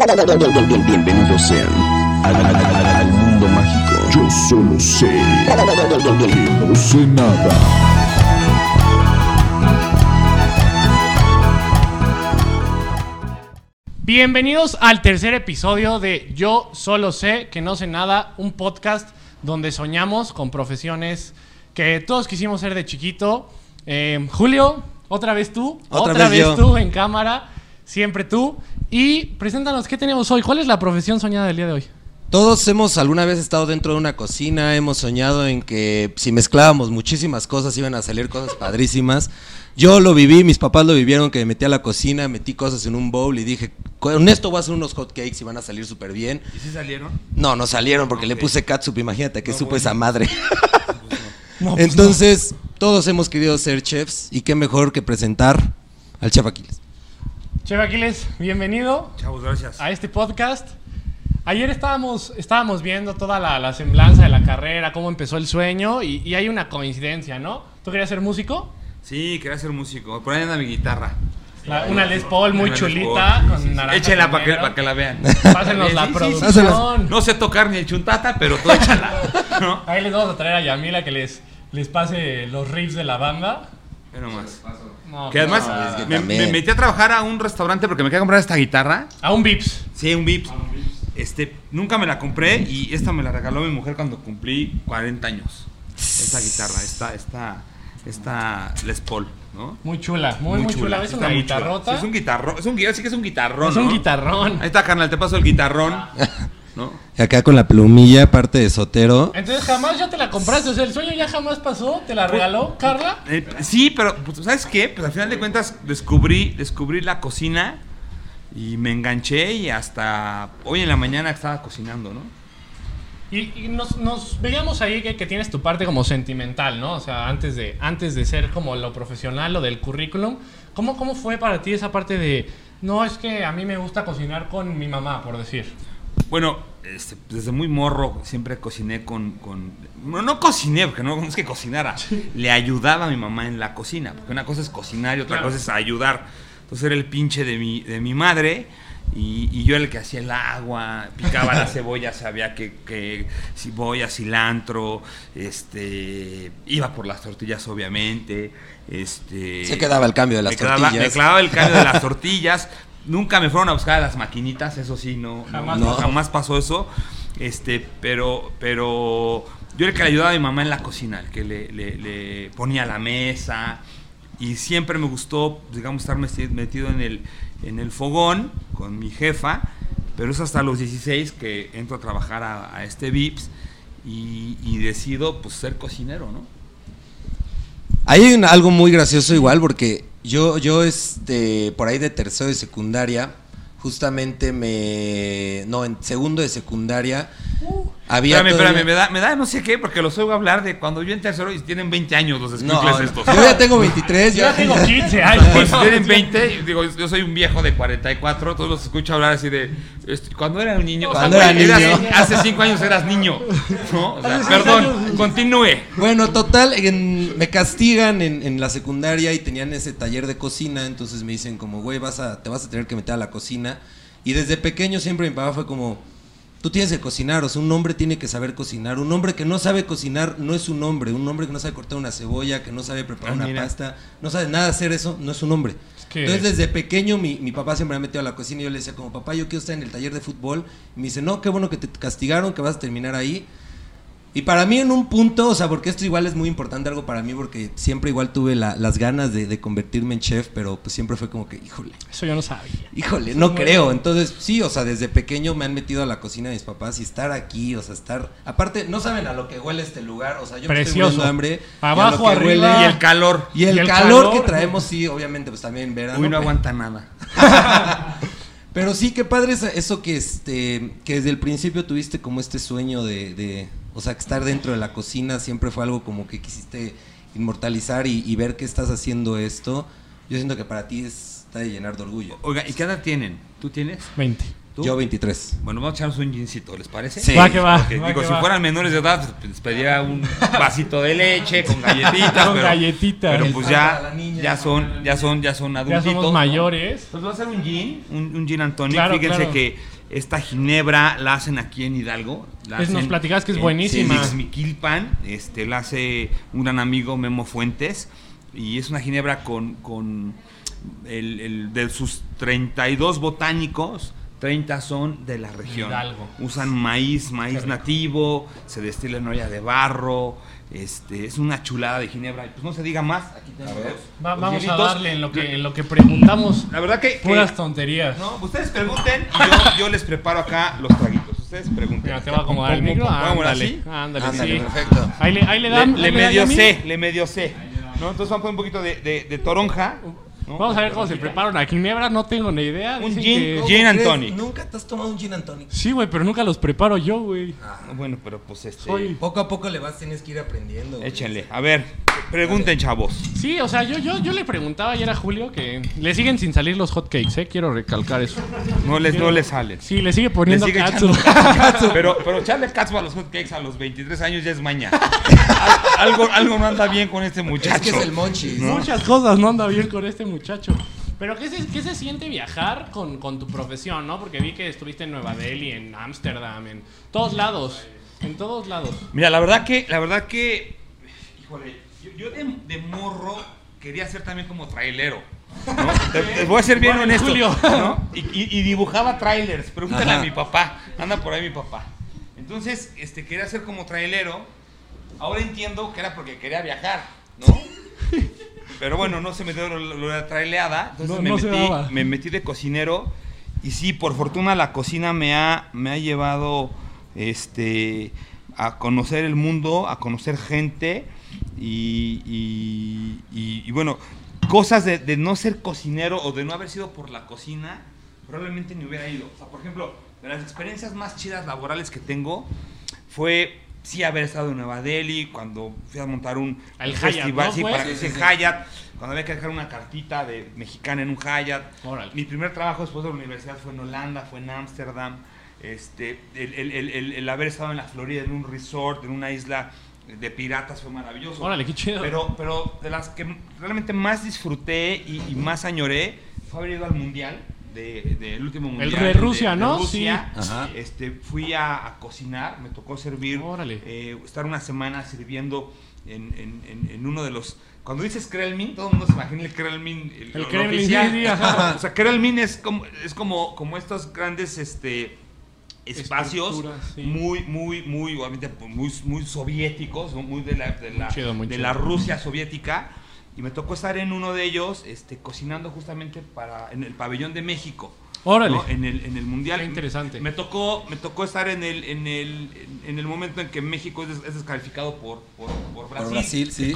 Bienvenidos sean al, al- al- al mundo mágico. Yo solo sé que no sé nada. Bienvenidos al tercer episodio de Yo solo sé que no sé nada, un podcast donde soñamos con profesiones que todos quisimos ser de chiquito. Eh, Julio, otra vez tú, Otra vez tú en cámara, siempre tú. Y preséntanos, ¿qué tenemos hoy? ¿Cuál es la profesión soñada del día de hoy? Todos hemos alguna vez estado dentro de una cocina, hemos soñado en que si mezclábamos muchísimas cosas iban a salir cosas padrísimas. Yo lo viví, mis papás lo vivieron, que me metí a la cocina, metí cosas en un bowl y dije, con esto voy a hacer unos hot cakes y van a salir súper bien. ¿Y si salieron? No, no salieron porque le puse catsup, imagínate que No, supo bueno. esa madre. No, pues Entonces, todos hemos querido ser chefs y qué mejor que presentar al chef Aquiles. Chef Aquiles, bienvenido Chavos, gracias. a este podcast. Ayer estábamos, estábamos viendo toda la, la semblanza de la carrera, cómo empezó el sueño y, y hay una coincidencia, ¿no? ¿Tú querías ser músico? Sí, quería ser músico. Por ahí anda mi guitarra. La- una Les Paul muy Una chulita, Paul, sí, sí, sí. Échenla para que, pa' que la vean. Pásenos la producción. No sé tocar ni el chuntata, pero tú échala. ¿No? Ahí les vamos a traer a Yamila que les, les pase los riffs de la banda. Ve nomás. No, Que además No, es que me, metí a trabajar a un restaurante porque me quería comprar esta guitarra. A un Vips. Sí, un Vips. Este, nunca me la compré y esta me la regaló mi mujer cuando cumplí 40 años. Esta guitarra, esta, esta, esta Les Paul, ¿no? Muy chula, muy, muy, chula. sí Es una chula. guitarrota. Sí, es un guitarrón, es un guitarrón, sí que es un guitarrón, Es un ¿no? guitarrón. Ahí está, carnal, te paso el guitarrón. ¿No? Y acá con la plumilla, parte de Sotero. Entonces jamás ya te la compraste. O sea, el sueño ya jamás pasó. ¿Te la regaló Carla? Eh, sí, pero pues, ¿sabes qué? Pues al final de cuentas descubrí, descubrí la cocina y me enganché y hasta hoy en la mañana estaba cocinando, ¿no? Y, y nos, nos veíamos ahí que, que tienes tu parte como sentimental, ¿no? O sea, antes de, antes de ser como lo profesional, lo del currículum. ¿Cómo, ¿Cómo fue para ti esa parte de, no, es que a mí me gusta cocinar con mi mamá, por decir? Bueno, este, desde muy morro siempre cociné con... con no, no cociné, porque no, no es que cocinara. Le ayudaba a mi mamá en la cocina. Porque una cosa es cocinar y otra Claro. cosa es ayudar. Entonces era el pinche de mi, de mi madre. Y, y yo era el que hacía el agua, picaba la cebolla, sabía que, que cebolla, cilantro, este, iba por las tortillas obviamente, este, Se quedaba el cambio de las me quedaba- tortillas. me clavaba el cambio de las tortillas. Nunca me fueron a buscar a las maquinitas, eso sí, no, no- Jamás no, pasó. jamás pasó eso. Este, pero, pero yo era el que le ayudaba a mi mamá en la cocina, el que le, le- le ponía la mesa. Y siempre me gustó, digamos, estar meti- metido en el, en el fogón con mi jefa. Pero es hasta los 16 que entro a trabajar a, a este VIPS y, y decido pues, ser cocinero, ¿no? Ahí hay un- algo muy gracioso igual porque yo, yo este, por ahí de tercero de secundaria, justamente me... No, en segundo de secundaria había... Espérame, todavía- espérame, me da, me da no sé qué, porque los oigo hablar de cuando yo en tercero y tienen 20 años los No, escuincles estos. yo ya tengo 23, Yo ya tengo 15 años. Pues si tienen 20, y digo, yo soy un viejo de 44, todos los escucho hablar así de, cuando era un niño, o sea, Cuando era güey, eras- niño. hace 5 años eras niño, ¿no? O sea, perdón, años. Continúe. Bueno, total, en- me castigan en, en la secundaria y tenían ese taller de cocina, entonces me dicen como, güey, vas a, te vas a tener que meter a la cocina. Y desde pequeño siempre mi papá fue como, tú tienes que cocinar, o sea, un hombre tiene que saber cocinar. Un hombre que no sabe cocinar no es un hombre, un hombre que no sabe cortar una cebolla, que no sabe preparar Ah, una mira. pasta, no sabe nada hacer eso, no es un hombre. Entonces desde pequeño mi, mi papá siempre me ha metido a la cocina y yo le decía como, papá, yo quiero estar en el taller de fútbol. Y me dice, no, qué bueno que te castigaron, que vas a terminar ahí. Y para mí en un punto, o sea, porque esto igual es muy importante algo para mí, porque siempre igual tuve la- las ganas de, de convertirme en chef, pero pues siempre fue como que, híjole, Eso yo no sabía. híjole, no creo. Entonces, sí, o sea, desde pequeño me han metido a la cocina de mis papás y estar aquí, o sea, estar... Aparte, no saben a lo que huele este lugar, o sea, yo me estoy Precioso. muriendo de hambre. y Abajo, que arriba. Y el calor. Y el, Y el calor, calor. que traemos, sí, obviamente, pues también verano. Uy, no aguanta nada. Pero sí, qué padre es eso que este que desde el principio tuviste como este sueño de, de o sea, que estar dentro de la cocina siempre fue algo como que quisiste inmortalizar y, y ver que estás haciendo esto. Yo siento que para ti es, está de llenar de orgullo. Oiga, ¿y qué edad tienen? ¿Tú tienes? 20. Tú. Yo 23. Bueno, vamos a echarnos un gincito, ¿les parece? Sí. Va que va. Porque, va digo, que si va. fueran menores de edad, pues les pediría un vasito de leche con galletitas. Con pero, galletitas. Pero pues ya, niña, ya son, ya son, ya son Ya adultitos. somos ¿no? mayores. Pues va a ser un gin, un, un gin and tonic. Claro, Fíjense claro. que esta ginebra la hacen aquí en Hidalgo. La Es- nos hacen platicabas que es en buenísima. Ixmiquilpan, este, la hace un gran amigo Memo Fuentes. Y es una ginebra con, con el, el- de sus 32 botánicos, 30 son de la región. Hidalgo. Usan maíz, maíz nativo, se destila en olla de barro. Este, es una chulada de ginebra. Y pues no se diga más. Aquí tenemos ver. los- Va- los vamos a darle en lo que, en lo que preguntamos. La verdad que. que- Puras tonterías. no, ustedes pregunten y yo, yo les preparo acá los traguitos. Ustedes pregunten. Mira, te va a acomodar el ¿Cómo- micro. Ándale, ándale, sí. perfecto. Ahí le, ahí le Le, dan. le le dan medio a sé, le medio sé. ¿no? Entonces vamos a poner un poquito de, de- de toronja. ¿No? Vamos a ver cómo se prepara una ginebra, no tengo ni idea. Un Dicen gin, que- gin and. Nunca te has tomado un gin and tonic. Sí, güey, pero nunca los preparo yo, güey. Bueno, pero pues este. Soy- Poco a poco le vas, tienes que ir aprendiendo. güey. Échenle. A ver, pregunten, chavos. Sí, o sea, yo, yo, yo le preguntaba ayer a Julio que le siguen sin salir los hotcakes, ¿eh? Quiero recalcar eso. No les, no les salen. Sí, le sigue Le poniendo sigue katsu. echando katsu. Pero, pero echarle katsu a los hotcakes a los 23 años ya es maña. Al- algo, algo no anda bien con este muchacho. Es que es el monchis. Muchas cosas no anda bien con este muchacho. Pero ¿qué se, qué se siente viajar con, con tu profesión, no? Porque vi que estuviste en Nueva Delhi, en Ámsterdam, en todos lados. En todos lados. Mira, la verdad que, la verdad que, híjole, yo, yo de, de morro quería ser también como trailero. ¿no? Te, te voy a ser bien Bueno, honesto. Julio. ¿no? Y, y- y dibujaba trailers. Pregúntale Ajá. a mi papá. Anda por ahí mi papá. Entonces, este, quería ser como trailero. Ahora entiendo que era porque quería viajar, ¿no? Pero bueno, no se me dio lo, lo de la traileada. Entonces No- me, no metí, me metí de cocinero. Y sí, por fortuna la cocina me ha, me ha llevado este, a conocer el mundo, a conocer gente. Y, y- y- y bueno, cosas de, de no ser cocinero o de no haber sido por la cocina, probablemente ni hubiera ido. O sea, por ejemplo, de las experiencias más chidas laborales que tengo fue sí haber estado en Nueva Delhi cuando fui a montar un El un Hyatt, ¿no, sí, fue? para que sí, sí. Hyatt, cuando había que dejar una cartita de mexicana en un. Órale. Mi primer trabajo después de la universidad fue en Holanda, fue en Ámsterdam. Este, el, el- el- el- el haber estado en la Florida en un resort, en una isla de piratas fue maravilloso. Órale, qué chido. Pero, pero de las que realmente más disfruté y, y más añoré fue haber ido al mundial. De- Del último mundial. de Rusia, ¿no? Rusia. Sí. Este, fui a, a cocinar, me tocó servir, Órale. eh, estar una semana sirviendo en, en- uno de los... Cuando dices Kremlin, todo el mundo se imagina el Kremlin. El, El Kremlin, oficial. sí, sí, ajá. O sea, Kremlin es como, es como, como estos grandes este, espacios sí. muy, muy, muy, obviamente, pues, muy, muy soviéticos, muy de la, de la, chido, de la Rusia soviética. Y me tocó estar en uno de ellos este, cocinando justamente para, en el pabellón de México. Órale. ¿no? En, el, en el mundial. Qué interesante. Me tocó, me tocó estar en el, en el, en el momento en que México es, des- es descalificado por, por, por Brasil. Brasil, sí.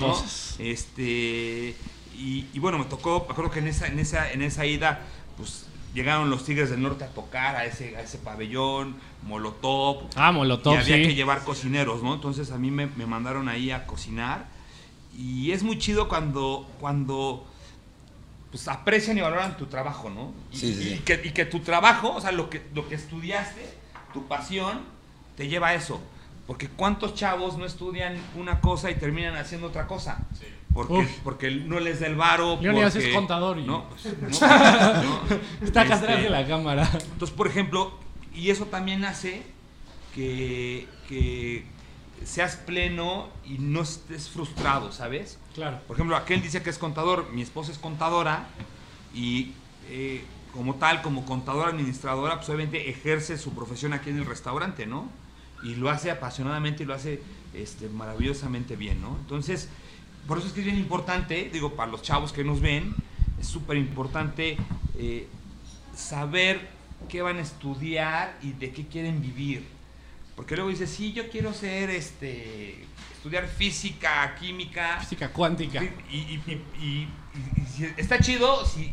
Este, y, y bueno, me tocó, me acuerdo que en esa, en esa, en esa ida, pues llegaron los Tigres del Norte a tocar a ese, a ese pabellón, Molotov. Ah, Molotov, y había sí. que llevar cocineros, ¿no? Entonces a mí me, me mandaron ahí a cocinar. Y es muy chido cuando, cuando pues, aprecian y valoran tu trabajo, ¿no? Y, Sí, sí, y sí. que, y que tu trabajo, o sea, lo que, lo que estudiaste, tu pasión, te lleva a eso. Porque cuántos chavos no estudian una cosa y terminan haciendo otra cosa. Porque, Uf. porque no les da el varo. Leonidas porque- es contador y- No, pues, no, no. Está acá Este, atrás de la cámara. entonces, por ejemplo, y eso también hace que, que seas pleno y no estés frustrado, ¿sabes? Claro. Por ejemplo, aquel dice que es contador, mi esposa es contadora y eh, como tal, como contadora administradora, pues obviamente ejerce su profesión aquí en el restaurante, ¿no? Y lo hace apasionadamente y lo hace este, maravillosamente bien, ¿no? Entonces, por eso es que es bien importante, digo, para los chavos que nos ven, es súper importante eh, saber qué van a estudiar y de qué quieren vivir. Porque luego dices, sí, yo quiero ser, este, estudiar física, química, Física cuántica. Y, y- y- y- y si está chido si,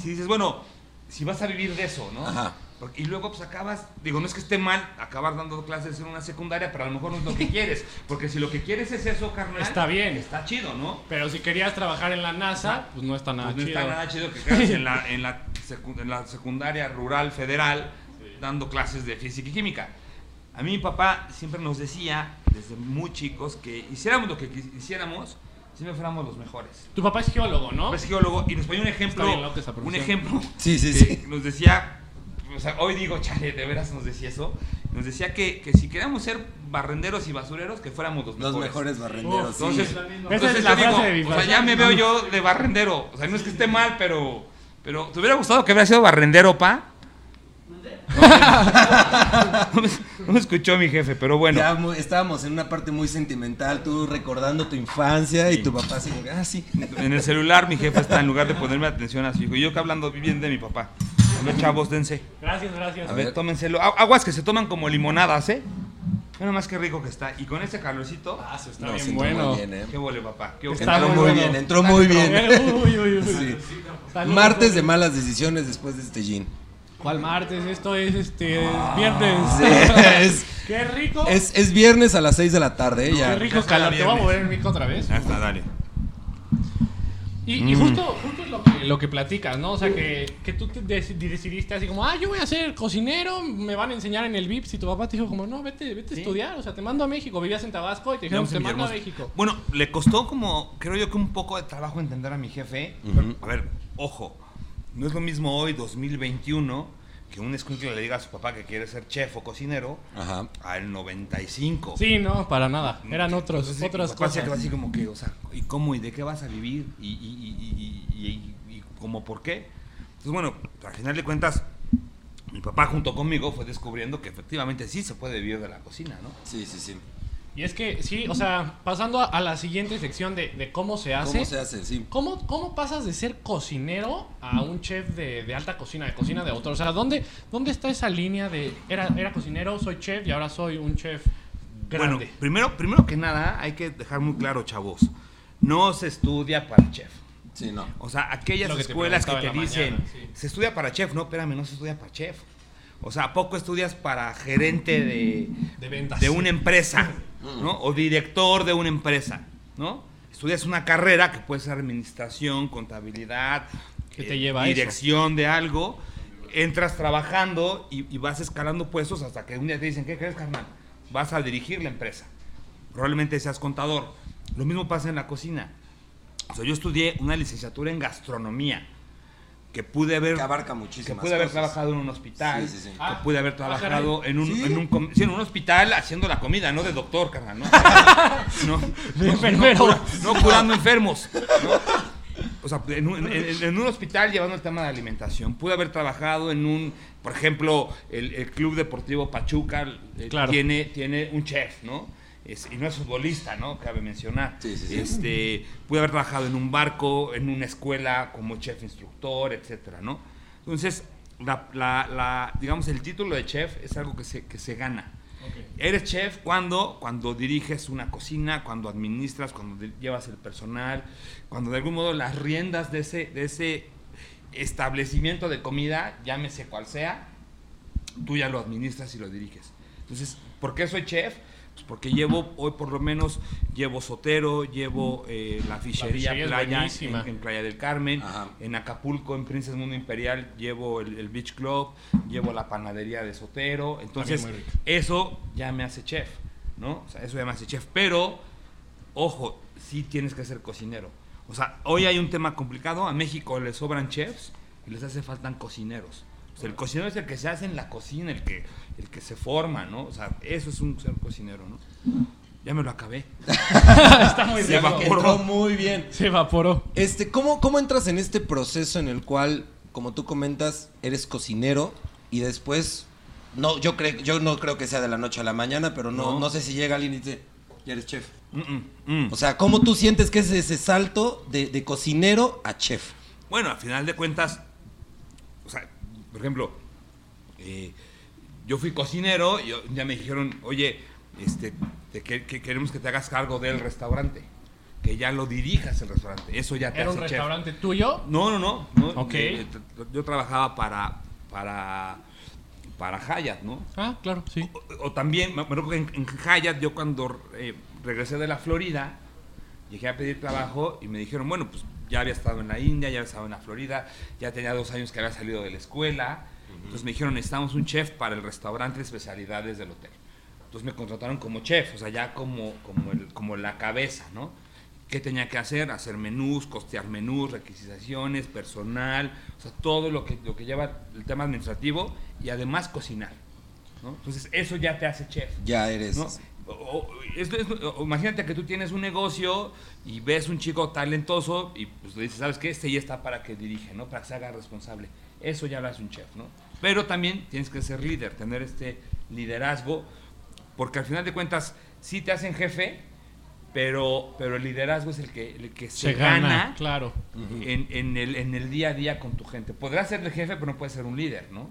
si dices, bueno, si vas a vivir de eso, ¿no? Ajá. Porque- y luego pues acabas, digo, no es que esté mal acabar dando clases en una secundaria, pero a lo mejor no es lo que quieres. Porque si lo que quieres es eso, carnal. Está bien. Está chido, ¿no? Pero si querías trabajar en la NASA, pues no está nada Pues no chido. está nada chido que quedas en la, en, la secu- en la secundaria rural federal dando clases de física y química. A mí mi papá siempre nos decía, desde muy chicos, que hiciéramos lo que hiciéramos, siempre fuéramos los mejores. Tu papá es geólogo, ¿no? Es geólogo y nos ponía un ejemplo, un ejemplo Sí, sí, que sí. nos decía, o sea, hoy digo, chale, de veras nos decía eso, nos decía que, que si queríamos ser barrenderos y basureros, que fuéramos los Los mejores. mejores barrenderos. sí. Entonces, Esa entonces es la yo digo, frase de mi o sea, papá. ya me veo yo de barrendero. O sea, no es que esté mal, pero, pero ¿te hubiera gustado que hubiera sido barrendero, pa? No me, no me escuchó mi jefe, pero bueno. Ya estábamos en una parte muy sentimental, tú recordando tu infancia y tu papá así, ah, sí. En el celular mi jefe está en lugar de ponerme atención a su hijo. Y yo que hablando bien de mi papá. A ver, chavos, dense. Gracias, gracias. A ver, tómenselo. Agu- Aguas que se toman como limonadas, ¿eh? Mira más que rico que está. Y con ese calorcito, Ah, se está No, bien bueno. muy bien, ¿eh? qué vole, papá. Qué Está Entró muy bueno. bien, entró muy bien. Uy, uy, uy. Sí. Salud. Martes de malas decisiones después de este gin. ¿Cuál martes? Esto es este es viernes. Sí, es, Qué rico. es, es viernes a las 6 de la tarde, ¿eh? Qué Ya. rico calor. Te voy a mover el mic otra vez. Ya está, dale. Y, y justo, justo es lo que, lo que platicas, ¿no? O sea, que, que tú te dec- decidiste así como, ah, yo voy a ser cocinero, me van a enseñar en el VIPS. Y tu papá te dijo como, no, vete, vete a estudiar. O sea, te mando a México. Vivías en Tabasco y te dijeron, te mando a. México. Bueno, le costó como, creo yo que un poco de trabajo entender a mi jefe. A ver, ojo, no es lo mismo hoy, 2021, que un escuincle le diga a su papá que quiere ser chef o cocinero, Ajá. al 95. Sí, no, para nada. Eran otros, Entonces, otras mi papá se cosas. quedó así como que, o sea, ¿y cómo? ¿Y de qué vas a vivir? ¿Y, y, y, y, y- y- y cómo por qué? Entonces, bueno, al final de cuentas, mi papá junto conmigo fue descubriendo que efectivamente sí se puede vivir de la cocina, ¿no? Sí, sí, sí. Y es que, sí, o sea, pasando a, a la siguiente sección de, de cómo se hace. ¿Cómo se hace? Sí. ¿Cómo, cómo pasas de ser cocinero a un chef de, de alta cocina, de cocina de autor? O sea, ¿dónde, dónde está esa línea de era, era cocinero, soy chef y ahora soy un chef grande? Bueno, primero, primero que nada, hay que dejar muy claro, chavos, no se estudia para chef. Sí, no. O sea, aquellas escuelas que te, dicen, mañana, sí. se estudia para chef, no, espérame, no se estudia para chef. O sea, ¿a poco estudias para gerente de, De ventas. de una empresa, ¿no? O director de una empresa, ¿no? Estudias una carrera que puede ser administración, contabilidad, eh, ¿Qué te lleva a eso? dirección de algo. Entras trabajando y, y vas escalando puestos hasta que un día te dicen, ¿qué crees, carnal? Vas a dirigir la empresa. Probablemente seas contador. Lo mismo pasa en la cocina. O sea, yo estudié una licenciatura en gastronomía que pude haber Que abarca que muchísimas pude haber cosas. trabajado en un hospital, Sí, sí, sí. que Ah, pude haber ah, trabajado en un, Sí. en, un, en un hospital haciendo la comida, no de doctor, carnal, ¿no? no, De no, enfermero. no cura- no curando enfermos, ¿no? O sea, en un, en- en un hospital llevando el tema de alimentación. Pude haber trabajado en un, por ejemplo, el, el Club Deportivo Pachuca eh, Claro. tiene, tiene un chef, ¿no? Es- y no es futbolista, ¿no? Cabe mencionar. Sí, sí, sí. Este, pude haber trabajado en un barco, en una escuela como chef instructor, etcétera, ¿no? Entonces, la, la- la- digamos, el título de chef es algo que se, que se gana. Eres chef cuando, cuando diriges una cocina, cuando administras, cuando llevas el personal, cuando de algún modo las riendas de ese, de ese establecimiento de comida, llámese cual sea, tú ya lo administras y lo diriges. Entonces, ¿por qué soy chef? Porque llevo, hoy por lo menos, llevo Sotero, llevo eh, la fichería es Playa en, en Playa del Carmen, Ajá. en Acapulco, en Princess Mundo Imperial, llevo el, el Beach Club, llevo la panadería de Sotero. Entonces, eso ya me hace chef, ¿no? O sea, eso ya me hace chef. Pero, ojo, sí tienes que ser cocinero. O sea, hoy hay un tema complicado. A México le sobran chefs y les hace faltan cocineros. O sea, el cocinero es el que se hace en la cocina, el que, el que se forma, ¿no? O sea, eso es un ser cocinero, ¿no? Ya me lo acabé. Está muy Se rico. evaporó. Entró muy bien. Se evaporó. Este, ¿cómo, ¿Cómo entras en este proceso en el cual, como tú comentas, eres cocinero y después, no, yo creo, yo no creo que sea de la noche a la mañana, pero no, No. no sé si llega alguien y dice, ya eres chef. Mm, mm, mm. O sea, ¿cómo tú sientes que es ese salto de, de cocinero a chef? Bueno, al final de cuentas, por ejemplo, eh, yo fui cocinero y ya me dijeron, oye, este, te que- que queremos que te hagas cargo del restaurante. que ya lo dirijas el restaurante. Eso ya te ¿Era un chef. restaurante tuyo? No, no, no. no. Ok. Eh, eh, Yo trabajaba para, para, para Hyatt, ¿no? Ah, claro, sí. O, o también, me acuerdo que en, en Hyatt, yo cuando eh, regresé de la Florida, llegué a pedir trabajo y me dijeron, bueno, pues ya había estado en la India, ya había estado en la Florida, ya tenía dos años que había salido de la escuela. Entonces me dijeron, necesitamos un chef para el restaurante de especialidades del hotel. Entonces me contrataron como chef, o sea, ya como, como, el- como la cabeza, ¿no? ¿Qué tenía que hacer? Hacer menús, costear menús, requisiciones, personal, o sea, todo lo que, lo que lleva el tema administrativo y además cocinar, ¿no? Entonces eso ya te hace chef. Ya eres. ¿no? O- o- es- es- o- imagínate que tú tienes un negocio y ves un chico talentoso y pues le dices, ¿sabes qué? Este ya está para que dirige, ¿no? Para que se haga responsable. Eso ya lo hace un chef, ¿no? Pero también tienes que ser líder, tener este liderazgo, porque al final de cuentas sí te hacen jefe, pero, pero el liderazgo es el que, el que se, Se gana, gana, claro. en, en el, en el día a día con tu gente. Podrás ser el jefe, pero no puedes ser un líder, ¿no?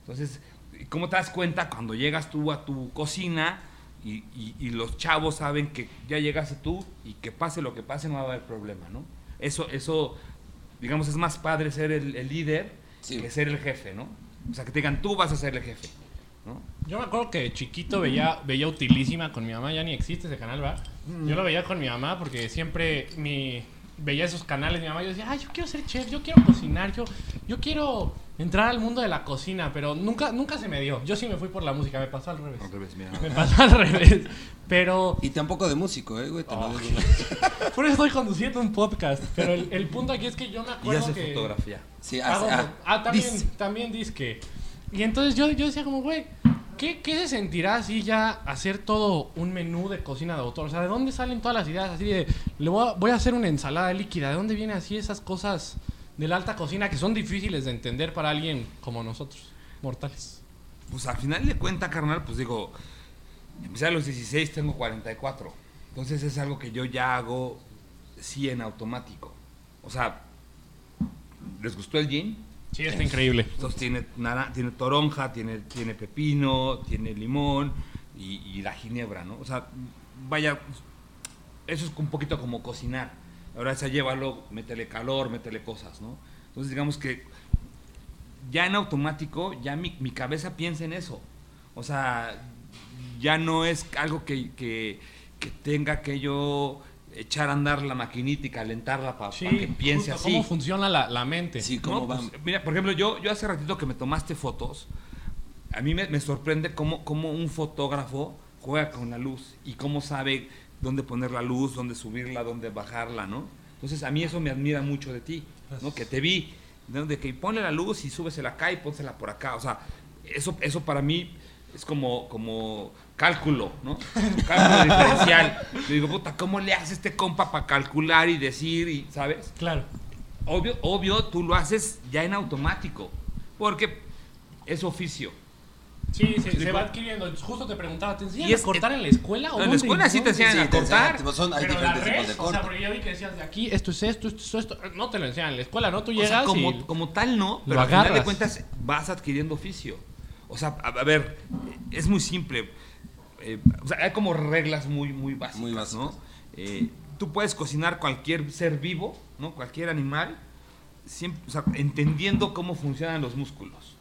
Entonces, ¿cómo te das cuenta cuando llegas tú a tu cocina y, y- y los chavos saben que ya llegaste tú y que pase lo que pase no va a haber problema, ¿no? Eso, eso digamos, es más padre ser el, el líder Sí. que ser el jefe, ¿no? O sea, que te digan, tú vas a ser el jefe, ¿no? Yo me acuerdo que de chiquito veía, veía Utilísima con mi mamá, ya ni existe ese canal, ¿va? Yo lo veía con mi mamá porque siempre mi, veía esos canales mi mamá y yo decía, ay, yo quiero ser chef, yo quiero cocinar, yo, yo quiero entrar al mundo de la cocina, pero nunca, nunca se me dio. Yo sí me fui por la música, me pasó al revés. Al revés, mira. Me pasó al revés. Pero Y tampoco de músico, ¿eh, güey? Te lo Oh. digo. por eso estoy conduciendo un podcast. Pero el, el punto aquí es que yo me Y acuerdo hace que... fotografía. Sí, Hago- hace- ah, también, dice. también disque. Y entonces yo, yo decía como, güey, ¿qué, ¿qué se sentirá así ya hacer todo un menú de cocina de autor? O sea, ¿de dónde salen todas las ideas así de, le voy a, voy a hacer una ensalada líquida? ¿De dónde vienen así esas cosas de la alta cocina que son difíciles de entender para alguien como nosotros, mortales? Pues al final de cuenta, carnal, pues digo, empecé a los 16, tengo 44. Entonces es algo que yo ya hago sí en automático. O sea, ¿les gustó el gin? Sí, está increíble. Entonces tiene, tiene toronja, tiene, tiene pepino, tiene limón y, y la ginebra, ¿no? O sea, vaya, eso es un poquito como cocinar. Ahora esa llévalo, métele calor, métele cosas, ¿no? Entonces digamos que ya en automático, ya mi, mi cabeza piensa en eso. O sea, ya no es algo que, que, que tenga que yo echar a andar la maquinita y calentarla para Sí, que piense justo así. cómo funciona la, la mente. Sí, No, cómo pues, van. mira, por ejemplo, yo, yo hace ratito que me tomaste fotos, a mí me, me sorprende cómo, cómo un fotógrafo juega con la luz y cómo sabe dónde poner la luz, dónde subirla, dónde bajarla, ¿no? Entonces a mí eso me admira mucho de ti, ¿no? Que te vi, ¿no? de que ponle la luz y súbesela acá y pónsela por acá, o sea, eso, eso para mí es como, como cálculo, ¿no? Cálculo diferencial. Yo digo, puta, ¿cómo le hace este compa para calcular y decir, y, ¿sabes? Claro. Obvio, obvio, tú lo haces ya en automático, porque es oficio. Sí, se, Sí, se va adquiriendo. Justo te preguntaba, ¿te enseñan Y es- a cortar en la escuela? o en la escuela sí te enseñan Sí, a cortar. enseñan, son- hay Pero la diferentes tipos red, de o sea, porque yo vi que decías de aquí, esto es esto, esto es esto. No te lo enseñan en la escuela, ¿no? Tú O llegas sea, como, y... como tal no, pero al final de cuentas vas adquiriendo oficio. O sea, a, a ver, es muy simple. Eh, o sea, hay como reglas muy, muy básicas, Muy básicas. ¿no? Eh, tú puedes cocinar cualquier ser vivo, ¿no? Cualquier animal, siempre, o sea, entendiendo cómo funcionan los músculos.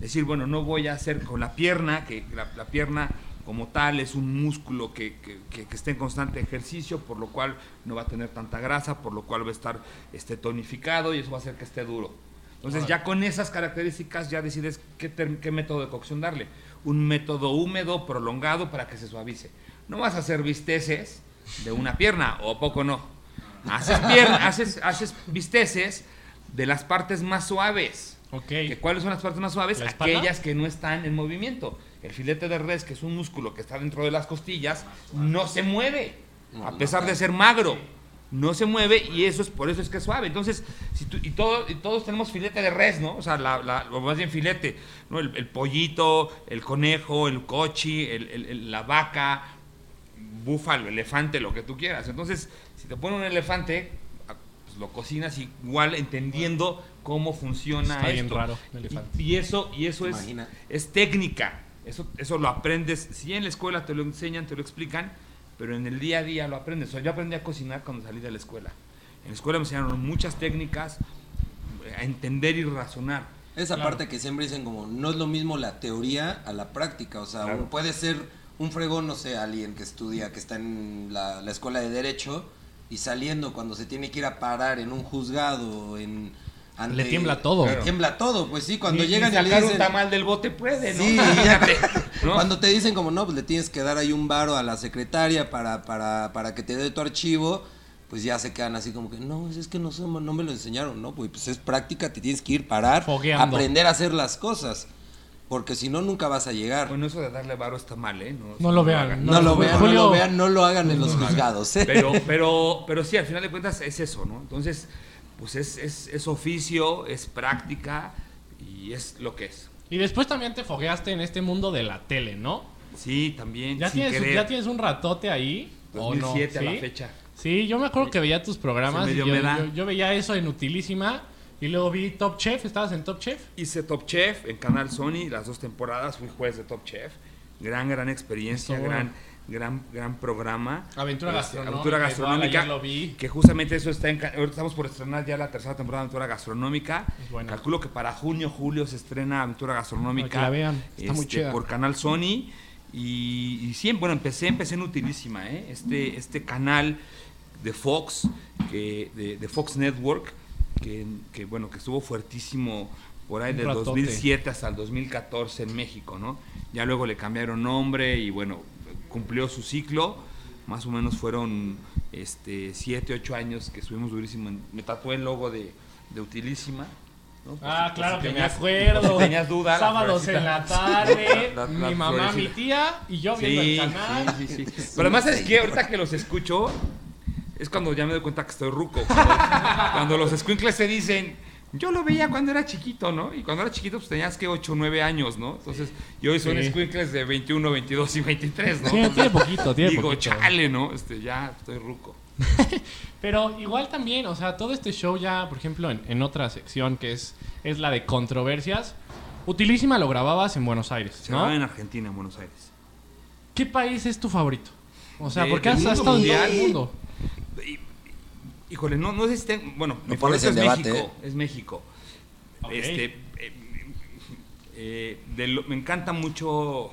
Decir, bueno, no voy a hacer con la pierna, que la, la pierna como tal es un músculo que, que- que- que está en constante ejercicio, por lo cual no va a tener tanta grasa, por lo cual va a estar este, tonificado y eso va a hacer que esté duro. Entonces ya con esas características ya decides qué, qué método de cocción darle. Un método húmedo, prolongado, para que se suavice. No vas a hacer bisteces de una pierna, o poco no. Haces, pierna, haces, haces bisteces de las partes más suaves. Ok. ¿Que ¿Cuáles son las partes más suaves? Aquellas que no están en movimiento. El filete de res, que es un músculo que está dentro de las costillas, no se mueve, a pesar de ser magro. No se mueve y eso es por eso es que es suave. Entonces, si tú- y, todo, y todos tenemos filete de res, ¿no? O sea, la, la- o más bien filete, ¿no? El, el pollito, el conejo, el cochi, el- el- el- la vaca, búfalo, elefante, lo que tú quieras. Entonces, si te ponen un elefante, ah, pues lo cocinas igual entendiendo cómo funciona Está bien esto. raro, el elefante. Y, y eso, y eso es, es técnica. Eso, eso lo aprendes. Si en la escuela te lo enseñan, te lo explican, pero en el día a día lo aprendes. O sea, yo aprendí a cocinar cuando salí de la escuela. En la escuela me enseñaron muchas técnicas, eh, a entender y razonar. Esa Claro. parte que siempre dicen como, no es lo mismo la teoría a la práctica. O sea, Claro. puede ser un fregón, no sé, alguien que estudia, que está en la, la escuela de Derecho y saliendo cuando se tiene que ir a parar en un juzgado, en... ante- Le tiembla todo. Le tiembla todo, pues sí, cuando Ni- llegan ni y le sacar dicen... un tamal del bote puede, ¿no? Sí, ya- ¿No? Cuando te dicen como no, pues le tienes que dar ahí un varo a la secretaria para, para, para que te dé tu archivo, pues ya se quedan así como que, no, es que no, somos- no me lo enseñaron, ¿no? Pues, pues es práctica, te tienes que ir, parar, Fogueando. aprender a hacer las cosas, porque si no, nunca vas a llegar. Bueno, eso de darle varo está mal, ¿eh? No lo vean, no, no, lo vean, no lo vean, no lo hagan en los juzgados, ¿eh? Pero, pero, pero sí, al final de cuentas es eso, ¿no? Entonces, pues es, es, es oficio, es práctica y es lo que es. Y después también te fogueaste en este mundo de la tele, ¿no? Sí, también, ¿Ya sin tienes, querer. ya tienes un ratote ahí? ¿o no? 2007 a la ¿Sí? fecha. Sí, yo me acuerdo que veía tus programas. Y yo, yo- yo veía eso en Utilísima. Y luego vi Top Chef. ¿Estabas en Top Chef? Hice Top Chef en Canal Sony las dos temporadas, fui juez de Top Chef. Gran, gran experiencia, gran, gran, gran programa. Aventura Este, gastronómica, Aventura gastronómica. ayer lo vi. Que justamente eso está en. Ahorita estamos por estrenar ya la tercera temporada de Aventura Gastronómica. Calculo que para junio, julio se estrena Aventura Gastronómica. Que la vean, está muy este, chida. Por Canal Sony. Y, y siempre, bueno, empecé, empecé en Utilísima, ¿eh? Este, este canal de Fox, que, de, de Fox Network, que, que, bueno, que estuvo fuertísimo por ahí del ratote. 2007 hasta el 2014 en México, ¿no? Ya luego le cambiaron nombre y bueno, cumplió su ciclo. Más o menos fueron este 7, 8 años que estuvimos durísimo. me tatué el logo de, de Utilísima. Ah, claro si que me tenías- acuerdo. si tenías duda. la Sábados en la tarde. La- la mi mamá, mi tía y yo viendo Sí, el canal. sí, sí, sí. Pero además es que ahorita que los escucho, es cuando ya me doy cuenta que estoy ruco. Cuando, cuando los squinkles se dicen, yo lo veía cuando era chiquito, ¿no? Y cuando era chiquito pues tenías que 8 o 9 años, ¿no? Entonces, y hoy son Sí. squinkles de 21, 22 y 23, ¿no? Tiene- tiene poquito, tiene Digo, poquito. chale, ¿no? Este, ya estoy ruco. Pero igual también, o sea, todo este show ya, por ejemplo, en, en otra sección que es, es la de controversias. Utilísima lo grababas en Buenos Aires, Se ¿no? graba en Argentina, en Buenos Aires. ¿Qué país es tu favorito? O sea, De- porque del has, estado en todo el mundo. Y- híjole, no, no sé si ten- bueno, mi Lo pones favorito es en debate, México, es México. Este, eh, eh, de lo- me encanta mucho,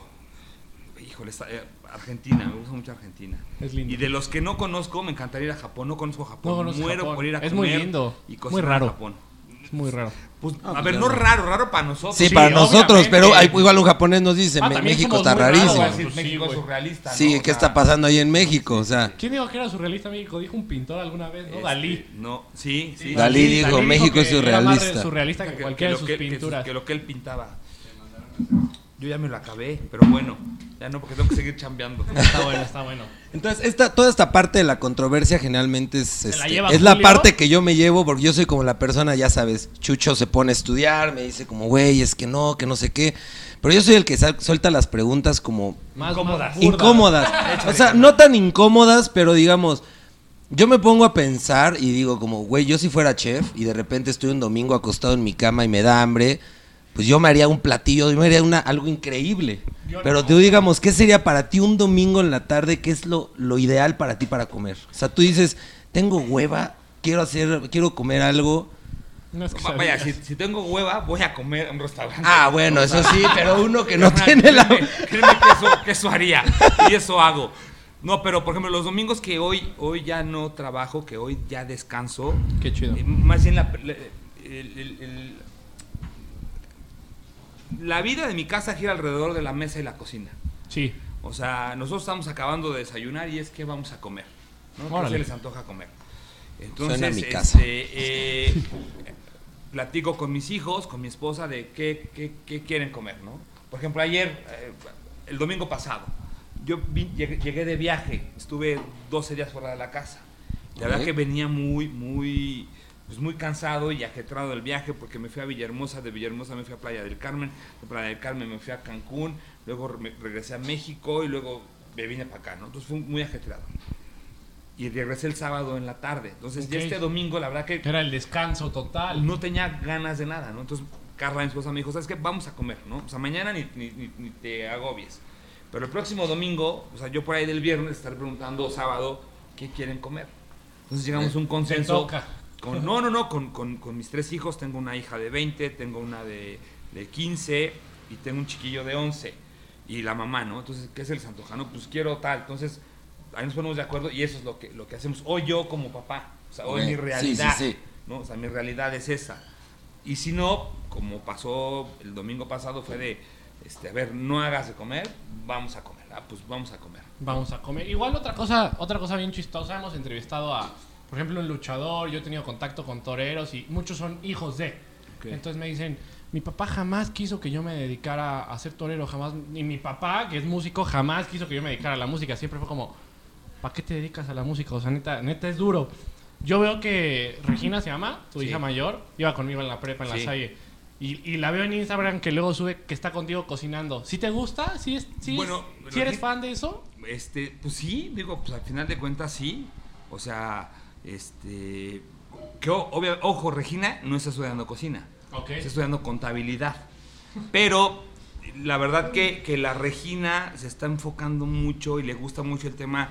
híjole, esta- eh, Argentina, me gusta mucho Argentina. Es lindo. Y de los que no conozco, me encantaría ir a Japón. No conozco Japón. No conozco Muero Japón. por ir a Es comer muy lindo, y muy cocinar raro. en Japón. Es muy raro. Pues, Ah, a ver, no raro, raro para nosotros. Sí, Sí, para nosotros, obviamente. pero hay- igual un japonés nos dice, Ah, "Me- también México somos está muy raros, rarísimo. Pues sí, México es güey. surrealista. Sí, ¿no? ¿qué O sea, está pasando ahí en México? O sea, ¿Quién dijo que era surrealista México? Dijo un pintor alguna vez, ¿no? este, Dalí. No, sí, sí. Dalí dijo, "México es que era más surrealista". surrealista que, cualquiera que de lo sus pinturas. que lo que él pintaba. Yo ya me lo acabé, pero bueno, ya no, porque tengo que seguir chambeando. Está bueno, está bueno. Entonces, esta, toda esta parte de la controversia generalmente es, la este, es la parte que yo me llevo, porque yo soy como la persona, ya sabes, Chucho se pone a estudiar, me dice como, güey, es que no, que no sé qué. Pero yo soy el que sal- suelta las preguntas como Más Incómodas. incómodas. O sea, no tan incómodas, pero digamos, yo me pongo a pensar y digo como, güey, yo si fuera chef y de repente estoy un domingo acostado en mi cama y me da hambre, pues yo me haría un platillo, yo me haría una, algo increíble. Yo Pero no. tú digamos, ¿qué sería para ti un domingo en la tarde? ¿Qué es lo, lo ideal para ti para comer? O sea, tú dices, tengo hueva, quiero hacer, quiero comer algo. No es que Vaya, si, tengo hueva, voy a comer a un restaurante. Ah, bueno, eso sí, pero uno que no tiene la... créeme, créeme que, eso, que eso haría. Y eso hago. No, pero por ejemplo, los domingos que hoy, hoy ya no trabajo, que hoy ya descanso, Qué chido. eh, más bien la, la- el- el- el- la vida de mi casa gira alrededor de la mesa y la cocina. Sí. O sea, nosotros estamos acabando de desayunar y es que vamos a comer. ¿no? ¿Qué se les antoja comer? Entonces, Suena a mi casa. este, eh, platico con mis hijos, con mi esposa de qué, qué- qué quieren comer, ¿no? Por ejemplo, ayer, eh, el domingo pasado, yo vi- llegué, llegué de viaje, estuve 12 días fuera de la casa. La verdad Ok. que venía muy, muy, pues muy cansado y ajetrado del viaje porque me fui a Villahermosa, de Villahermosa me fui a Playa del Carmen, de Playa del Carmen me fui a Cancún, luego re- regresé a México y luego me vine para acá, ¿no? Entonces fue muy ajetrado. Y regresé el sábado en la tarde. Entonces ya Ok. este domingo, la verdad que Era el descanso total. no tenía ganas de nada, ¿no? Entonces Carla, mi esposa, me dijo, ¿sabes qué? Vamos a comer, ¿no? O sea, mañana ni, ni, ni- ni te agobies. Pero el próximo domingo, o sea, yo por ahí del viernes estaré preguntando sábado qué quieren comer. Entonces llegamos a un consenso. toca. Con, no, no, no, con, con- con mis tres hijos. Tengo una hija de 20, tengo una de, de 15 y tengo un chiquillo de 11. Y la mamá, ¿no? Entonces, ¿qué es el santojano? Pues quiero tal. Entonces, ahí nos ponemos de acuerdo y eso es lo que, lo que hacemos. Hoy yo como papá. O sea, hoy mi Sí, sí, realidad. sí. ¿no? O sea, mi realidad es esa. Y si no, como pasó el domingo pasado, fue de, este, a ver, no hagas de comer, vamos a comer. Ah, pues vamos a comer. Vamos a comer. Igual otra cosa, otra cosa bien chistosa, hemos entrevistado a, por ejemplo, un luchador, yo he tenido contacto con toreros y muchos son hijos de. Ok. Entonces me dicen, mi papá jamás quiso que yo me dedicara a ser torero, jamás, y mi papá, que es músico, jamás quiso que yo me dedicara a la música, siempre fue como, ¿para qué te dedicas a la música? O sea, neta, neta es duro. Yo veo que Regina se llama, tu Sí. hija mayor, iba conmigo en la prepa, en la Sí. Salle. Y, y la veo en Instagram que luego sube que está contigo cocinando. ¿Sí te gusta? ¿Sí, es, sí, es- Bueno, ¿sí eres fan de eso? Este, pues sí, digo, pues al final de cuentas sí. O sea, este. Que, o- obvia- ojo, Regina no está estudiando cocina, está estudiando contabilidad. Pero la verdad que, que la Regina se está enfocando mucho y le gusta mucho el tema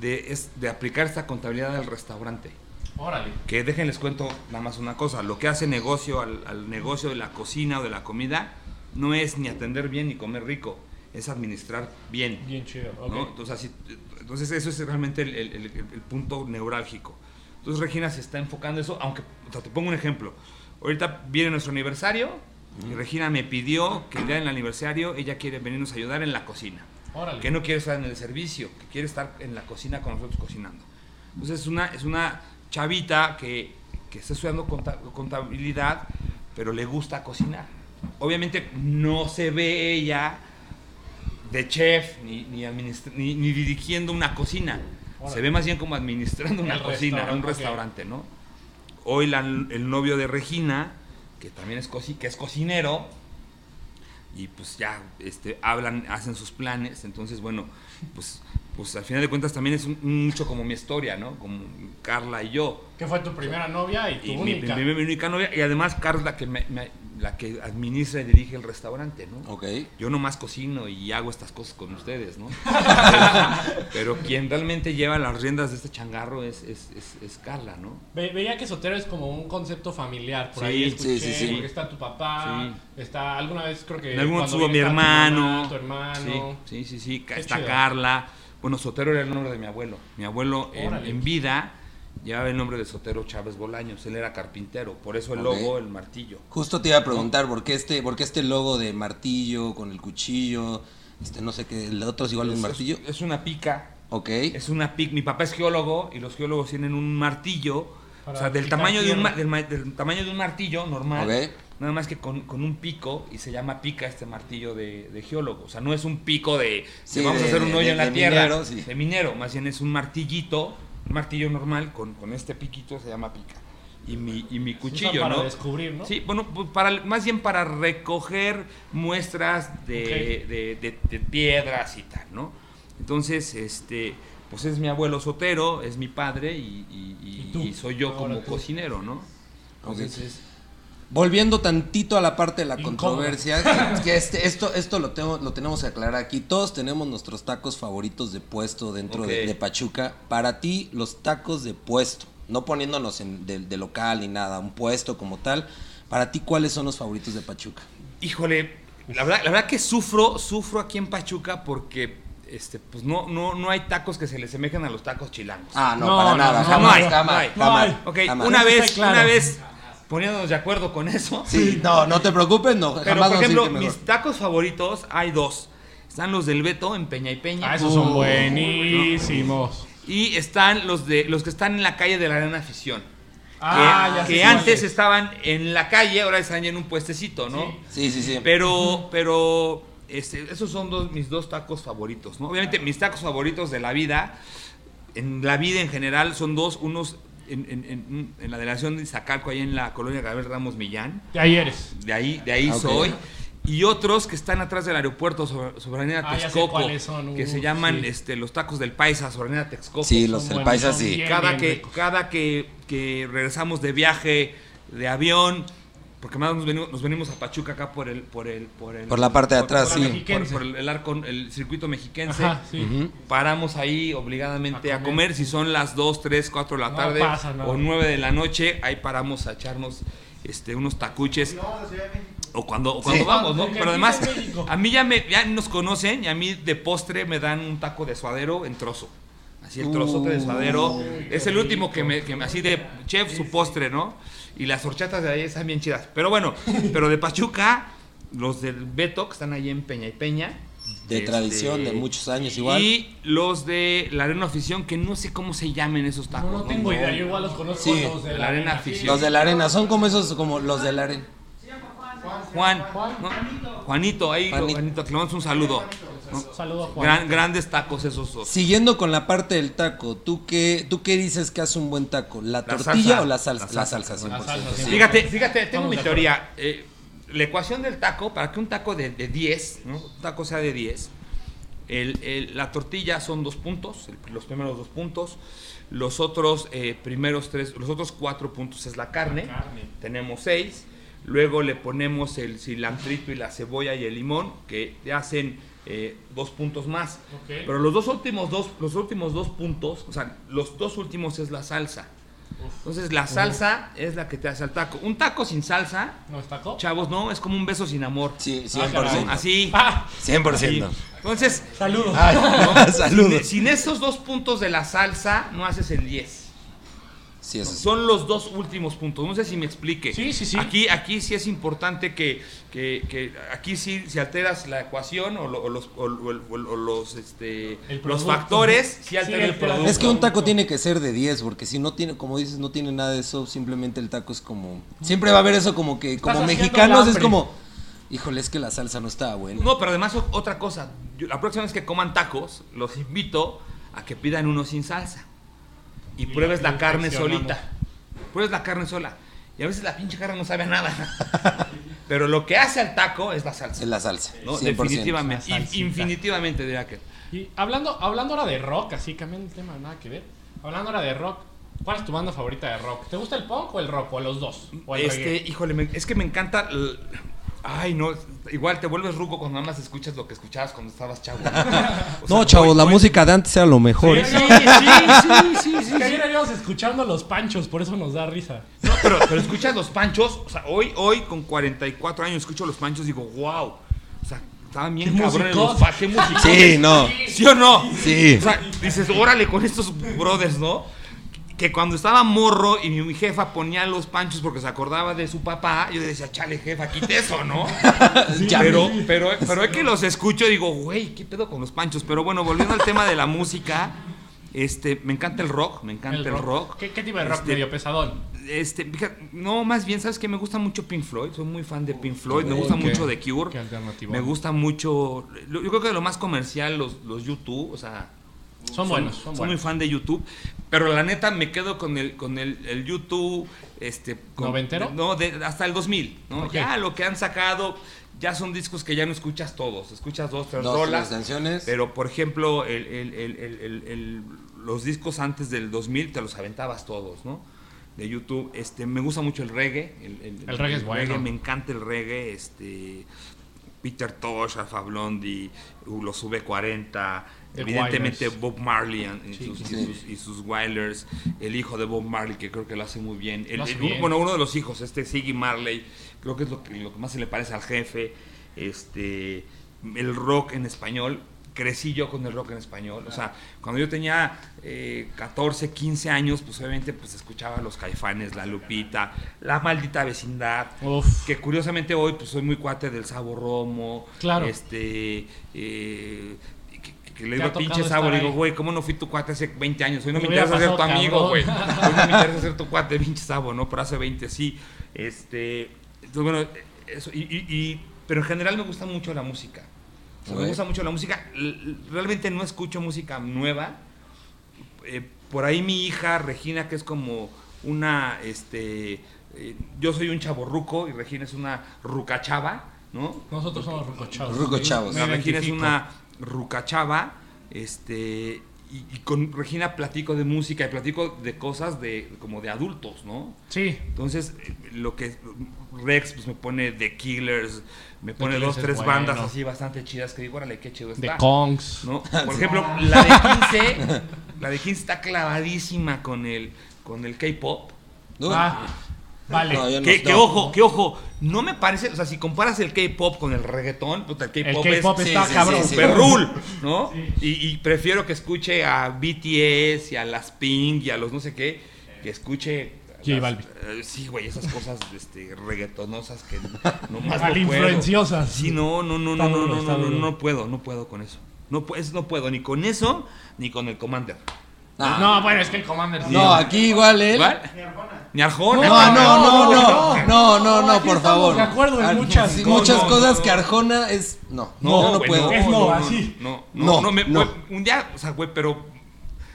de, es- de aplicar esta contabilidad al restaurante. Órale. Que déjenles cuento nada más una cosa, lo que hace negocio al, al negocio de la cocina o de la comida no es ni atender bien ni comer rico, es administrar bien. Bien chido. Entonces, así- entonces eso es realmente el, el- el- el punto neurálgico. Entonces Regina se está enfocando en eso, aunque o sea, te pongo un ejemplo. Ahorita viene nuestro aniversario y Regina me pidió que el día del aniversario ella quiere venirnos a ayudar en la cocina. Órale. Que no quiere estar en el servicio, que quiere estar en la cocina con nosotros cocinando. Entonces es una, es una chavita que, que está estudiando conta- contabilidad, pero le gusta cocinar. Obviamente no se ve ella de chef ni, ni- ni dirigiendo una cocina. Se ve más bien como administrando una El cocina, un restaurante, ¿no? Hoy la- el novio de Regina, que también es, coci- que es cocinero, y pues ya este, hablan, hacen sus planes. Entonces, bueno, pues, pues al final de cuentas también es un- mucho como mi historia, ¿no? Como Carla y yo. ¿Qué fue tu primera novia y tu Y mi, única? mi- mi única novia, y además Carla que me- me- la que administra y dirige el restaurante, ¿no? Ok. Yo nomás cocino y hago estas cosas con ustedes, ¿no? Pero, pero quien realmente lleva las riendas de este changarro es, es, es- es Carla, ¿no? Ve- veía que Sotero es como un concepto familiar. Por Sí, ahí escuché, sí, sí, sí. porque está tu papá, está alguna vez creo que En algún estuvo mi tu hermano. mamá, tu hermano. Sí, sí, sí, Está chido. Carla. Bueno, Sotero era el nombre de mi abuelo. Mi abuelo en vida llevaba el nombre de Sotero Chávez Bolaños. Él era carpintero. Por eso el logo, el martillo. Justo te iba a preguntar, ¿por qué este, por qué este logo de martillo con el cuchillo? Este, no sé qué, el otro es igual un martillo. Es, es una pica. Ok. Es una pica. Mi papá es geólogo y los geólogos tienen un martillo. Para o sea, del tamaño de, un, del, ma- del tamaño de un martillo normal. Ok. Nada más que con, con un pico y se llama pica este martillo de, de geólogo. O sea, no es un pico de, de Sí, vamos de- a hacer un hoyo de- en la de tierra. minero, sí. De minero. Más bien es un martillito, un martillo normal con, con este piquito se llama pica. Y mi, y mi cuchillo, para ¿no? descubrir, ¿no? Sí, bueno, pues para, más bien para recoger muestras de, de- de- de piedras y tal, ¿no? Entonces, este, pues es mi abuelo Sotero, es mi padre y, y- y- soy yo Ahora como tú. cocinero, ¿no? Entonces. Volviendo tantito a la parte de la Incómodo. controversia, que, que este- esto, esto lo, tengo, lo tenemos que aclarar aquí. Todos tenemos nuestros tacos favoritos de puesto dentro de, Pachuca. Para ti, los tacos de puesto, no poniéndonos en, de, de local ni nada, un puesto como tal. Para ti, ¿cuáles son los favoritos de Pachuca? híjole, la verdad, la verdad que sufro, sufro aquí en Pachuca porque este, pues no, no, no hay tacos que se le semejen a los tacos chilangos. Ah, no, No, para no, nada, no, jamás, no hay, jamás, no hay. jamás, jamás. una Eso está vez, claro. una vez poniéndonos de acuerdo con eso. Sí, no, no te preocupes, no, Pero, jamás por ejemplo, mis tacos favoritos hay dos. Están los del Beto en Peña y Peña. Ah, esos son Uh. buenísimos. Y están los de los que están en la calle de la Gran Afición. Ah, que ya que antes estaban en la calle, ahora están en un puestecito, ¿no? Sí. Sí, sí, sí. Pero, pero este, esos son dos, mis dos tacos favoritos, ¿no? Obviamente mis tacos favoritos de la vida, en la vida en general, son dos. Unos en, en- en- en la delegación de Iztacalco, ahí en la colonia Gabriel Ramos Millán. De ahí eres. De ahí, de ahí Ah, soy. Y otros que están atrás del aeropuerto sobre, Avenida Ah, Texcoco, que se llaman sí. este, los tacos del Paisa sobre Avenida Texcoco. Sí, los del paisa sí. bien, cada bien que, ricos. cada que, que regresamos de viaje, de avión, porque más nos venimos, nos venimos a Pachuca acá por el por el por el Por la parte de atrás, por, sí. por- el, el arco el circuito mexiquense Ajá, sí. Paramos ahí obligadamente A a comer. si son las 2, 3, 4 de la No tarde pasa o 9 de la noche, ahí paramos a echarnos este unos tacuches. O cuando, o cuando Sí. vamos, ¿no? Pero además, a mí ya, me, ya nos conocen y a mí de postre me dan un taco de suadero en trozo. Así el trozote de suadero. es el último que me, que me- así de chef, su postre, ¿no? Y las horchatas de ahí están bien chidas. Pero bueno, pero de Pachuca, los del Beto, que están ahí en Peña y Peña. De este, tradición, de muchos años igual. Y los de la Arena Afición, que no sé cómo se llamen esos tacos. no tengo idea, yo igual los conozco Sí. los de La la arena arena. afición. Los de la arena, son como esos, como los de la arena. Juan, ¿no? Juanito, ahí, Juanito. Juanito, te le mandamos un saludo. ¿No? Saludo a Juan. Gran- grandes tacos esos dos. Siguiendo con la parte del taco, ¿tú qué, ¿tú qué dices que hace un buen taco? ¿La La tortilla salsa. o la salsa? La La salsa. salsa, 100%. La salsa, sí. sí. Fíjate, fíjate, tengo mi teoría. Eh, la ecuación del taco, para que un taco de, de 10, ¿no? un taco sea de 10, el- el- la tortilla son dos puntos, el- los primeros dos puntos. Los otros eh, primeros tres, los otros cuatro puntos es la carne. Carne. Tenemos seis. Luego le ponemos el cilantrito y la cebolla y el limón, que te hacen eh, dos puntos más. Pero los dos últimos dos, los últimos dos puntos, o sea, los dos últimos es la salsa. Entonces la salsa es la que te hace el taco. Un taco sin salsa, ¿No es taco? chavos, no, es como un beso sin amor. Sí, Ah, caray. 100%. Así. Ah, 100%. así. Entonces, saludos. Ay, sin, saludos. sin esos dos puntos de la salsa, no haces el 10. Sí, eso sí. Son los dos últimos puntos. No sé si me explique. Sí, sí, sí. Aquí, aquí sí es importante que, que- que aquí sí, si alteras la ecuación o, lo- o los, o, o- los, este, los factores, sí altera el el producto. Es que un taco tiene que ser de 10, porque si no tiene, como dices, no tiene nada de eso, simplemente el taco es como... Siempre va a haber eso como que, como mexicanos es como... Híjole, es que la salsa no estaba buena. No, pero además otra cosa. Yo- la próxima vez que coman tacos, los invito a que pidan uno sin salsa. Y, Y pruebes la la carne solita. Pruebes la carne sola. Y a veces la pinche carne no sabe a nada. pero lo que hace al taco es la salsa. Es la salsa. ¿no? 100%. Definitivamente. Infinitivamente diría que. Y hablando, hablando ahora de rock, así cambiando el tema, nada que ver. Hablando ahora de rock, ¿cuál es tu banda favorita de rock? ¿Te gusta el punk o el rock? ¿O los dos? ¿O el Este, reggae? híjole, me- es que me encanta. Ay, no, igual te vuelves ruco cuando nada más escuchas lo que escuchabas cuando estabas chavo. ¿no? O sea, No, chavos, hoy- la música de antes era lo mejor. Sí, sí, sí, sí, sí, ayer íbamos escuchando los panchos, por eso nos da risa. No, pero, pero escuchas los panchos, o sea, hoy, hoy con 44 años escucho los panchos y digo, wow. O sea, estaban bien cabrones los panchos, qué. Sí, no. ¿Sí o no? Sí. O sea, dices, órale con estos brothers, ¿no? Que cuando estaba morro y mi, mi jefa ponía los panchos porque se acordaba de su papá, yo le decía, chale, jefa, quite eso, ¿no? Pero, pero, pero es que los escucho y digo, güey, ¿qué pedo con los panchos? Pero bueno, volviendo al tema de la música, este, me encanta el rock, me encanta el, rock. ¿Qué, qué tipo de rock Este, medio pesadón? Este, fíjate, no, más bien, ¿sabes qué? Me gusta mucho Pink Floyd, soy muy fan de Pink Floyd, me gusta mucho The Cure, Qué alternativo. me gusta mucho, yo creo que lo más comercial, los, los YouTube, o sea, Son buenos, son soy muy fan de YouTube, pero la neta me quedo con el, con el, el YouTube, este... con- ¿Noventero? No, de- hasta el 2000, ¿no? Ya lo que han sacado, ya son discos que ya no escuchas todos, escuchas dos, tres Dos, rolas, canciones. pero por ejemplo, el- el- el- el- el- el- los discos antes del 2000 te los aventabas todos, ¿no? De YouTube. Este, me gusta mucho el reggae. El, El reggae es bueno. me encanta el reggae. Este, Peter Tosh, Alfa Blondie, uh, los V40. The evidentemente. Bob Marley y, Sí, sus, sí. y sus- y sus Wailers. El hijo de Bob Marley, que creo que lo hace muy bien. El- Lo hace el- bien. Bueno, uno de los hijos, este Siggy Marley, creo que es lo que, lo que más se le parece al jefe. Este, el rock en español, crecí yo con el rock en español. O sea, cuando yo tenía eh, 14, 15 años, pues obviamente pues escuchaba los caifanes, la Lupita, la maldita vecindad. Uf. Que curiosamente hoy pues soy muy cuate del Sabo Romo. Claro. Este. eh, que, le digo pinche Sabo, le digo, güey, ¿cómo no fui tu cuate hace 20 años? Hoy no Me interesa ser tu amigo, güey. Hoy no me interesa ser tu cuate, pinche Sabo, ¿no? Pero hace 20 sí. Este. Entonces, bueno, eso. Y, y- y- pero en general me gusta mucho la música. O sea, Ok. Me gusta mucho la música. Realmente no escucho música nueva. Eh, por ahí mi hija, Regina, que es como una, este, eh, yo soy un chaborruco y Regina es una rucachava, ¿no? Nosotros somos rucochavos. Ruco chavos. La Me Regina es una rucachava, este, y, y con Regina platico de música y platico de cosas de, como de adultos, ¿no? Sí. Entonces, lo que Rex pues me pone The Killers, me pone Killers dos, es tres bueno. bandas así bastante chidas que digo, órale, qué chido De está. Kongs. ¿no? Por ejemplo, la de 15, la de 15 está clavadísima con el, con el K-pop. Ah, vale. No, yo no- Que, ojo, que ojo, no me parece, o sea, si comparas el K-pop con el reggaetón, puta, el K-pop es sí, está sí, cabrón. sí, rule, ¿no? Y, y prefiero que escuche a BTS y a las Pink y a los no sé qué, que escuche. Las- eh, sí, güey, esas cosas este, reggaetonosas que no más Mal no puedo. influenciosas. Sí, no, no, no, Está no, no, duro, no, no, no, duro. no puedo, no puedo con eso. No, pu- es- no puedo ni con eso ni con el Commander. Ah. No, bueno, es que el Commander sí. No, aquí igual él. ¿Igual? Ni Arjona. No, no, no, no, no. no, no, por favor. de acuerdo en muchas muchas cosas no. que Arjona es. No, No, no, puedo. Es no, no, así. No, No, no, un día, o sea, güey, pero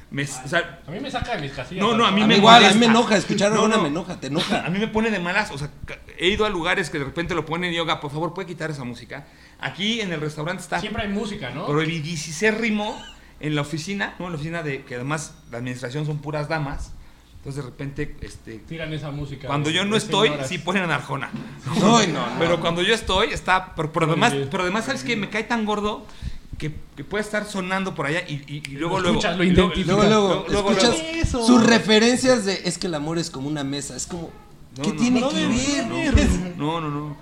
me, o sea, A mí me saca de mis casillas. No, no, a mí A mí me igual, a mí me enoja, escuchar a No, Arjona no. me enoja, te a enoja. mí me pone de malas, o sea, he ido a lugares que de repente lo ponen y yoga, por favor, puede quitar esa música. Aquí en el restaurante está Siempre hay música, ¿no? prohibidísimo en la oficina, ¿no? En la oficina de que además la administración son puras damas. Entonces de repente, este, Tiran esa música. cuando de- yo no estoy, señoras. sí ponen a Arjona. No, no, no. Pero cuando yo estoy, está. Pero, pero además, pero además, ¿sabes qué? Me cae tan gordo que, que puede estar sonando por allá y, y- y luego, Lo luego. escuchas, lo y luego-. Luego, luego, escuchas luego. Eso. sus referencias de es que el amor es como una mesa. Es como, No, ¿qué no, tiene no que ver? No, no, no.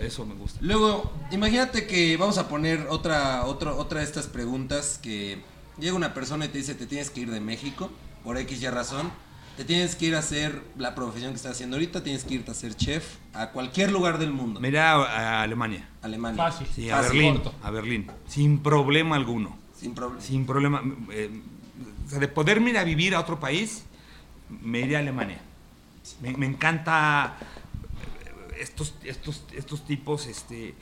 Eso me gusta. Luego, imagínate que vamos a poner otra, otra, otra de estas preguntas que llega una persona y te dice te tienes que ir de México, por X y razón, te tienes que ir a hacer la profesión que estás haciendo ahorita, tienes que irte a ser chef a cualquier lugar del mundo. Me iré a, Alemania. Alemania. Fácil. Sí, a Fácil, Berlín. corto. A Berlín. Sin problema alguno. Sin problema. Sin problema. eh, o sea, de poderme ir a vivir a otro país, me iré a Alemania. Me, me encanta eh, estos, estos, estos tipos, este.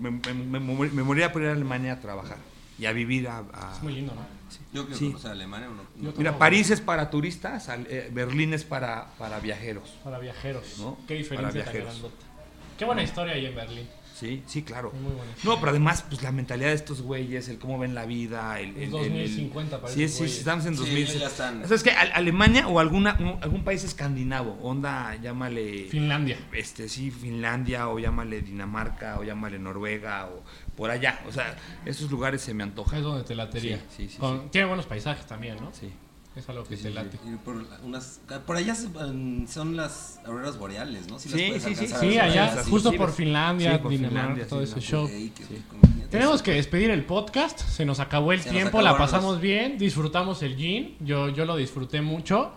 Me, me, me, me- me moriría por ir a Alemania a trabajar y a vivir a. a- Es muy lindo, ¿no? Yo quiero Sí. conocer Alemania o no. Yo Mira. París es para turistas, eh, Berlín es para, para viajeros. Para viajeros. ¿No? Qué diferencia Para tan. Qué buena historia ahí en Berlín. Sí, sí, claro. Muy buena. No, pero además, pues la mentalidad de estos güeyes, el cómo ven la vida, el. Es el- 2050 para Sí, esos sí, sí, güeyes. estamos en Sí, 2000. ya están. ¿Sabes qué? Al- Alemania o alguna, un- algún país escandinavo, onda, llámale. Finlandia. Este, sí, Finlandia, o llámale Dinamarca, o llámale Noruega, o por allá. O sea, esos lugares se me antojan. Es donde te latería. Sí, sí, sí, Con- sí. Tiene buenos paisajes también, ¿no? Sí. Es algo que Sí, te sí, late. Por, unas, por allá se- son las auroras boreales, ¿no? Sí, las sí, sí, Sí, allá, sí, justo sí, por Finlandia, sí, por Dinamarca, Finlandia, todo ese show. Tenemos que despedir el podcast, se nos acabó el Se tiempo, la pasamos los- bien, disfrutamos el gin, yo, yo lo disfruté mucho.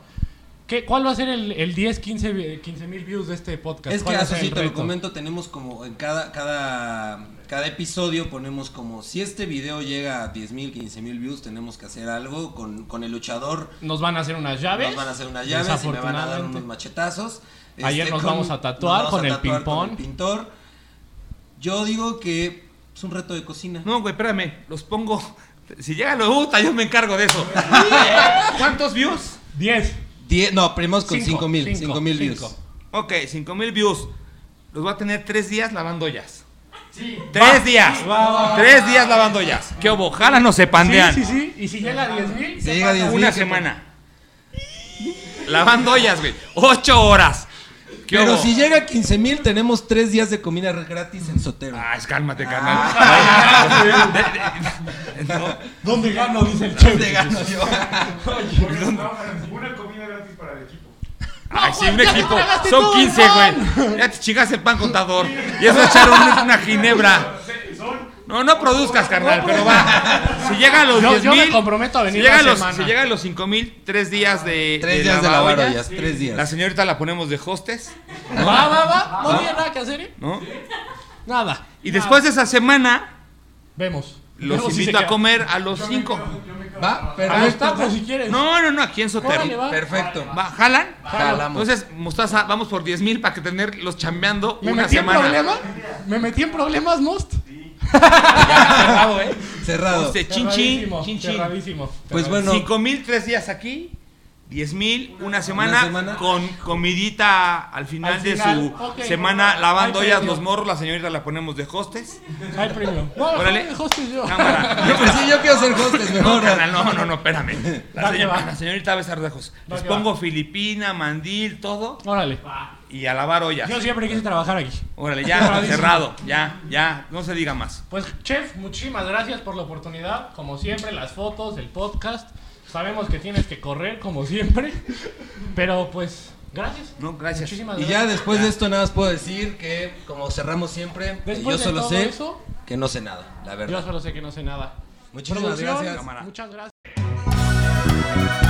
¿Qué, ¿Cuál va a ser el, el 10, 15 vi- 15 mil views de este podcast? Es que ¿Cuál va a eso sí te lo comento, tenemos como en cada, cada, cada episodio ponemos como si este video llega a 10 mil, 15 mil views, tenemos que hacer algo con, con el luchador. Nos van a hacer unas llaves. Nos van a hacer unas llaves y me van a dar unos machetazos. Este, Ayer nos vamos a tatuar vamos con a el tatuar con ping-pong. el pintor. Yo digo que es un reto de cocina. No, güey, espérame, los pongo. Si llega lo puta, yo me encargo de eso. ¿Cuántos views? 10. Die- no, primos con Cinco, 5 mil, cinco, 5 mil views. cinco. Ok, 5 mil views. Los voy a tener tres días lavando ollas. Tres días. Tres días lavando ollas. ¿Qué hubo? Jalan o se pandean. Sí, sí, sí. Y si llega a 10 mil, Si llega a 10 Una mil, semana. Lavando ollas, güey. Ocho horas. ¿Qué Pero si llega a 15 mil, tenemos 3 días de comida gratis en Sotero. Ay, cálmate, carnal. De- de- no, ¿dónde gano? Dice el chef. Te gano yo. Una comida para el equipo. Ay, sí, un equipo. Son todo el 15, pan. güey. Ya te chingaste el pan contador. Y eso echar una, una ginebra. No, no produzcas, carnal, pero va. Si llegan los Yo- 10 yo me mil. comprometo a venir si llegan la los. Si llegan los 5 mil, tres días de. 3 días de lavar 3 días. La señorita la ponemos de hostes, Va, va, va. No tiene nada que hacer, ¿eh? ¿no? Nada. Y después de esa semana, Vemos. los invito a comer a los 5. Va, A perfecto. los tacos si quieres. No, no, no, aquí en Órale, Sotero. va. Perfecto. Va, ¿Jalan? Jalamos. Entonces, Mostaza, vamos por 10 mil para que tenerlos chambeando ¿Me una metí semana. en problemas? ¿Me metí en problemas, Most? Cerrado, ¿eh? Cerrado. Este, chin, chin, chin, chin. cerradísimo. Pues bueno. 5 mil, tres días aquí. 10 mil, una semana, semana. con comidita al final, Al de final, su ok. semana lavando ollas los morros, la señorita la ponemos de hostes. Hay premio. No, Órale. Hostes yo. Cámara. Yo, pues sí, yo quiero ser hostes No, mejor. carnal, no, no, no, espérame. La, Va que señor- va. la señorita va a estar de Les pongo va. filipina, mandil, todo Órale. y a lavar ollas. Yo siempre quise trabajar aquí. Órale, ya, cerrado, ya, ya, no se diga más. Pues, chef, muchísimas gracias por la oportunidad. Como siempre, las fotos, el podcast. Sabemos que tienes que correr, como siempre. Pero, pues, gracias. No, gracias. Muchísimas Y gracias. ya después de esto nada más puedo decir que, como cerramos siempre, Después yo solo sé eso, que no sé nada, la yo verdad. solo sé que no sé nada. Muchísimas Producción, gracias. Cámara. Muchas gracias.